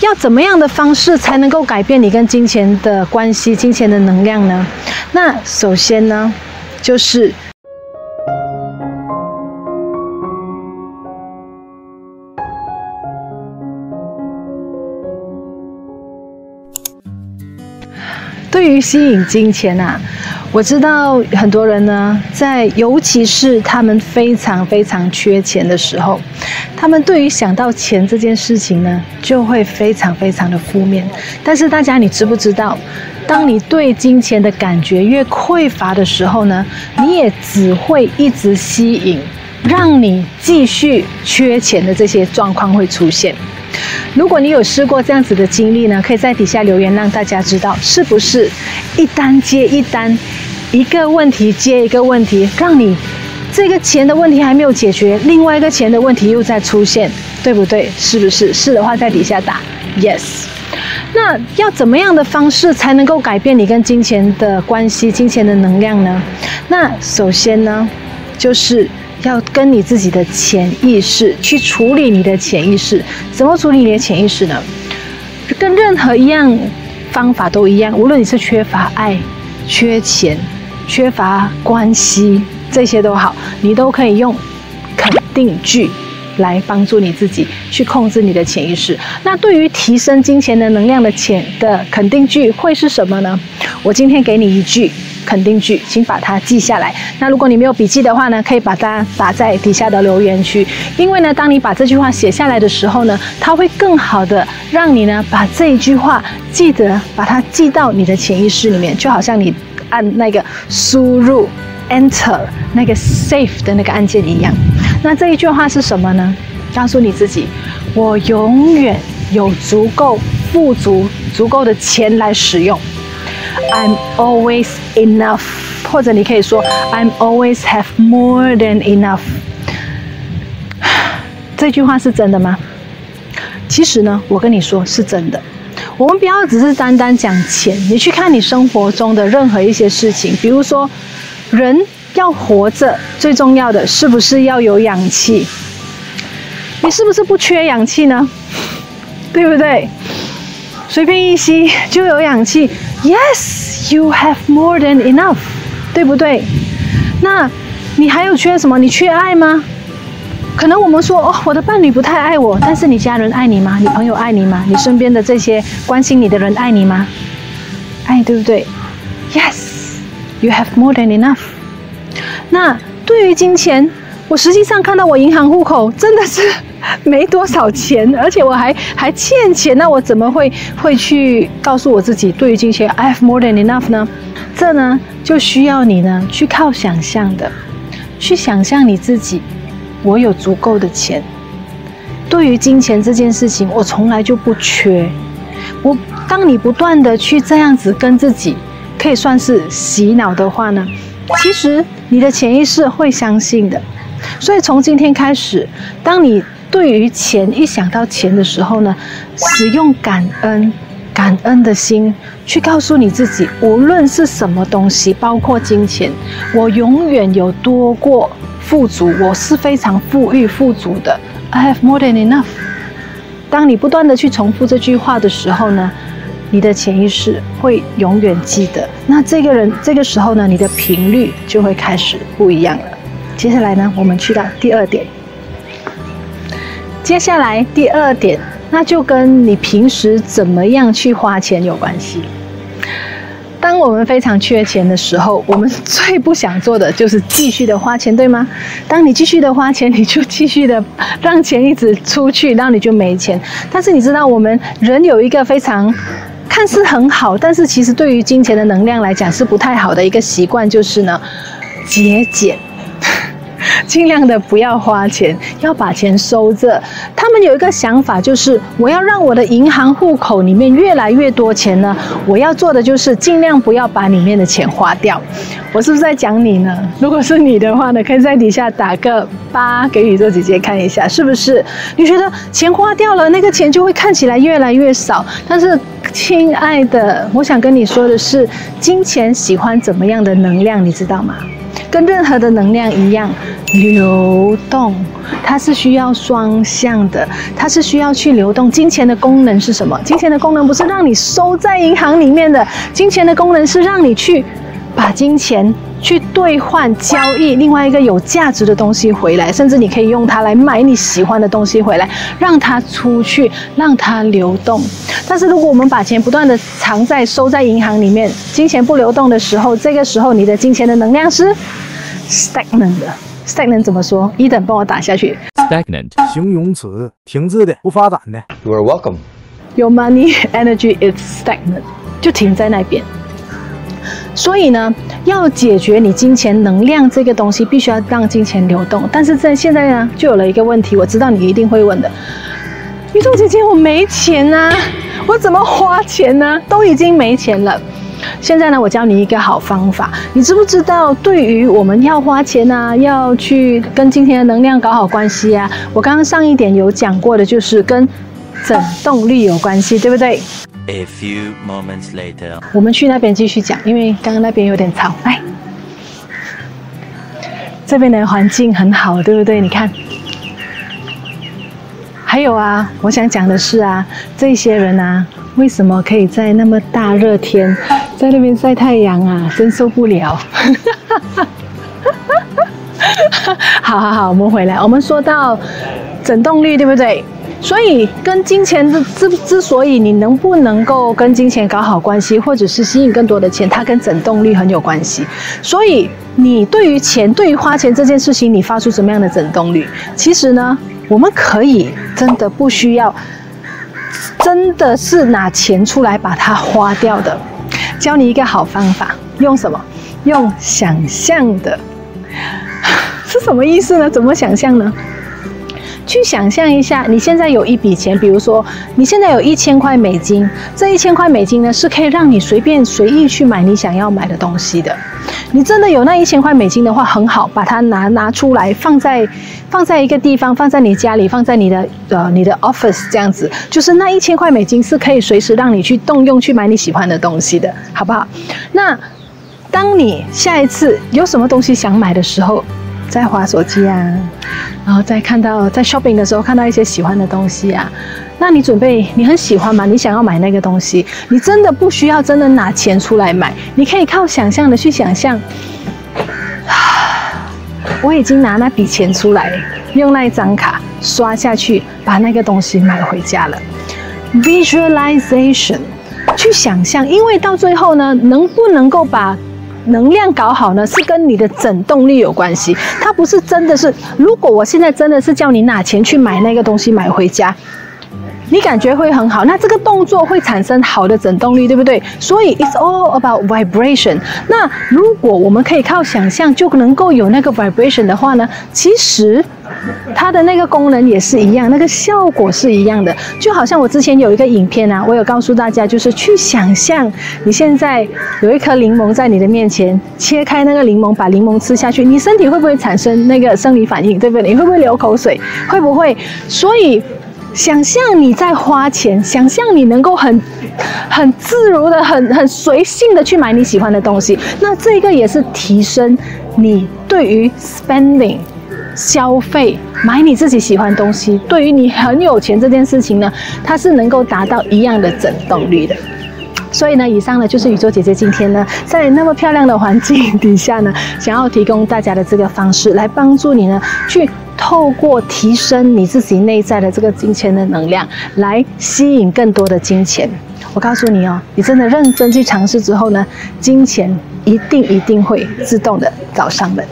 要怎么样的方式才能够改变你跟金钱的关系、金钱的能量呢？那首先呢，就是。对于吸引金钱啊，我知道很多人呢，在尤其是他们非常非常缺钱的时候，他们对于想到钱这件事情呢，就会非常非常的负面。但是大家，你知不知道，当你对金钱的感觉越匮乏的时候呢，你也只会一直吸引，让你继续缺钱的这些状况会出现。如果你有试过这样子的经历呢，可以在底下留言，让大家知道是不是一单接一单，一个问题接一个问题，让你这个钱的问题还没有解决，另外一个钱的问题又在出现，对不对？是不是？是的话，在底下打 yes。那要怎么样的方式才能够改变你跟金钱的关系、金钱的能量呢？那首先呢，就是。要跟你自己的潜意识去处理你的潜意识，怎么处理你的潜意识呢？跟任何一样方法都一样，无论你是缺乏爱、缺钱、缺乏关系，这些都好，你都可以用肯定句来帮助你自己去控制你的潜意识。那对于提升金钱的能量的潜的肯定句会是什么呢？我今天给你一句。肯定句，请把它记下来。那如果你没有笔记的话呢，可以把它打在底下的留言区。因为呢，当你把这句话写下来的时候呢，它会更好的让你呢把这一句话记得，把它记到你的潜意识里面，就好像你按那个输入 Enter 那个 Save 的那个按键一样。那这一句话是什么呢？告诉你自己，我永远有足够富足、足够的钱来使用。I'm always enough，或者你可以说 I'm always have more than enough。这句话是真的吗？其实呢，我跟你说是真的。我们不要只是单单讲钱，你去看你生活中的任何一些事情，比如说，人要活着，最重要的是不是要有氧气？你是不是不缺氧气呢？对不对？随便一吸就有氧气。Yes, you have more than enough，对不对？那你还有缺什么？你缺爱吗？可能我们说哦，我的伴侣不太爱我，但是你家人爱你吗？你朋友爱你吗？你身边的这些关心你的人爱你吗？爱，对不对？Yes, you have more than enough。那对于金钱，我实际上看到我银行户口真的是。没多少钱，而且我还还欠钱，那我怎么会会去告诉我自己，对于金钱，I have more than enough 呢？这呢就需要你呢去靠想象的，去想象你自己，我有足够的钱。对于金钱这件事情，我从来就不缺。我当你不断的去这样子跟自己，可以算是洗脑的话呢，其实你的潜意识会相信的。所以从今天开始，当你对于钱，一想到钱的时候呢，使用感恩、感恩的心去告诉你自己，无论是什么东西，包括金钱，我永远有多过富足，我是非常富裕富足的。I have more than enough。当你不断的去重复这句话的时候呢，你的潜意识会永远记得。那这个人这个时候呢，你的频率就会开始不一样了。接下来呢，我们去到第二点。接下来第二点，那就跟你平时怎么样去花钱有关系。当我们非常缺钱的时候，我们最不想做的就是继续的花钱，对吗？当你继续的花钱，你就继续的让钱一直出去，然后你就没钱。但是你知道，我们人有一个非常看似很好，但是其实对于金钱的能量来讲是不太好的一个习惯，就是呢，节俭。尽量的不要花钱，要把钱收着。他们有一个想法，就是我要让我的银行户口里面越来越多钱呢。我要做的就是尽量不要把里面的钱花掉。我是不是在讲你呢？如果是你的话呢，可以在底下打个八给宇宙姐姐看一下，是不是？你觉得钱花掉了，那个钱就会看起来越来越少。但是，亲爱的，我想跟你说的是，金钱喜欢怎么样的能量，你知道吗？跟任何的能量一样，流动，它是需要双向的，它是需要去流动。金钱的功能是什么？金钱的功能不是让你收在银行里面的，金钱的功能是让你去。把金钱去兑换交易另外一个有价值的东西回来，甚至你可以用它来买你喜欢的东西回来，让它出去，让它流动。但是如果我们把钱不断的藏在收在银行里面，金钱不流动的时候，这个时候你的金钱的能量是 stagnant 的。stagnant 怎么说？一等帮我打下去。stagnant 形容词，停滞的，不发展的。You are welcome. Your money energy is stagnant，就停在那边。所以呢，要解决你金钱能量这个东西，必须要让金钱流动。但是在现在呢，就有了一个问题，我知道你一定会问的：宇宙姐姐，我没钱啊，我怎么花钱呢？都已经没钱了。现在呢，我教你一个好方法。你知不知道，对于我们要花钱啊，要去跟金钱的能量搞好关系啊？我刚刚上一点有讲过的，就是跟整动力有关系，对不对？A few moments later，我们去那边继续讲，因为刚刚那边有点吵。来，这边的环境很好，对不对？你看，还有啊，我想讲的是啊，这些人啊，为什么可以在那么大热天在那边晒太阳啊？真受不了。好好好，我们回来，我们说到整动率，对不对？所以，跟金钱之之之所以你能不能够跟金钱搞好关系，或者是吸引更多的钱，它跟整动率很有关系。所以，你对于钱，对于花钱这件事情，你发出什么样的整动率？其实呢，我们可以真的不需要，真的是拿钱出来把它花掉的。教你一个好方法，用什么？用想象的，是什么意思呢？怎么想象呢？去想象一下，你现在有一笔钱，比如说你现在有一千块美金，这一千块美金呢是可以让你随便随意去买你想要买的东西的。你真的有那一千块美金的话，很好，把它拿拿出来，放在放在一个地方，放在你家里，放在你的呃你的 office 这样子，就是那一千块美金是可以随时让你去动用去买你喜欢的东西的，好不好？那当你下一次有什么东西想买的时候，在滑手机啊，然后再看到在 shopping 的时候看到一些喜欢的东西啊，那你准备你很喜欢吗？你想要买那个东西，你真的不需要真的拿钱出来买，你可以靠想象的去想象，我已经拿那笔钱出来，用那一张卡刷下去，把那个东西买回家了。Visualization，去想象，因为到最后呢，能不能够把能量搞好呢，是跟你的整动力有关系。它不是真的是，如果我现在真的是叫你拿钱去买那个东西买回家，你感觉会很好，那这个动作会产生好的整动力，对不对？所以 it's all about vibration。那如果我们可以靠想象就能够有那个 vibration 的话呢，其实。它的那个功能也是一样，那个效果是一样的，就好像我之前有一个影片啊，我有告诉大家，就是去想象你现在有一颗柠檬在你的面前，切开那个柠檬，把柠檬吃下去，你身体会不会产生那个生理反应，对不对？你会不会流口水？会不会？所以，想象你在花钱，想象你能够很很自如的、很很随性的去买你喜欢的东西，那这个也是提升你对于 spending。消费买你自己喜欢的东西，对于你很有钱这件事情呢，它是能够达到一样的振动率的。所以呢，以上呢就是宇宙姐姐今天呢，在那么漂亮的环境底下呢，想要提供大家的这个方式，来帮助你呢，去透过提升你自己内在的这个金钱的能量，来吸引更多的金钱。我告诉你哦，你真的认真去尝试之后呢，金钱一定一定会自动的找上门。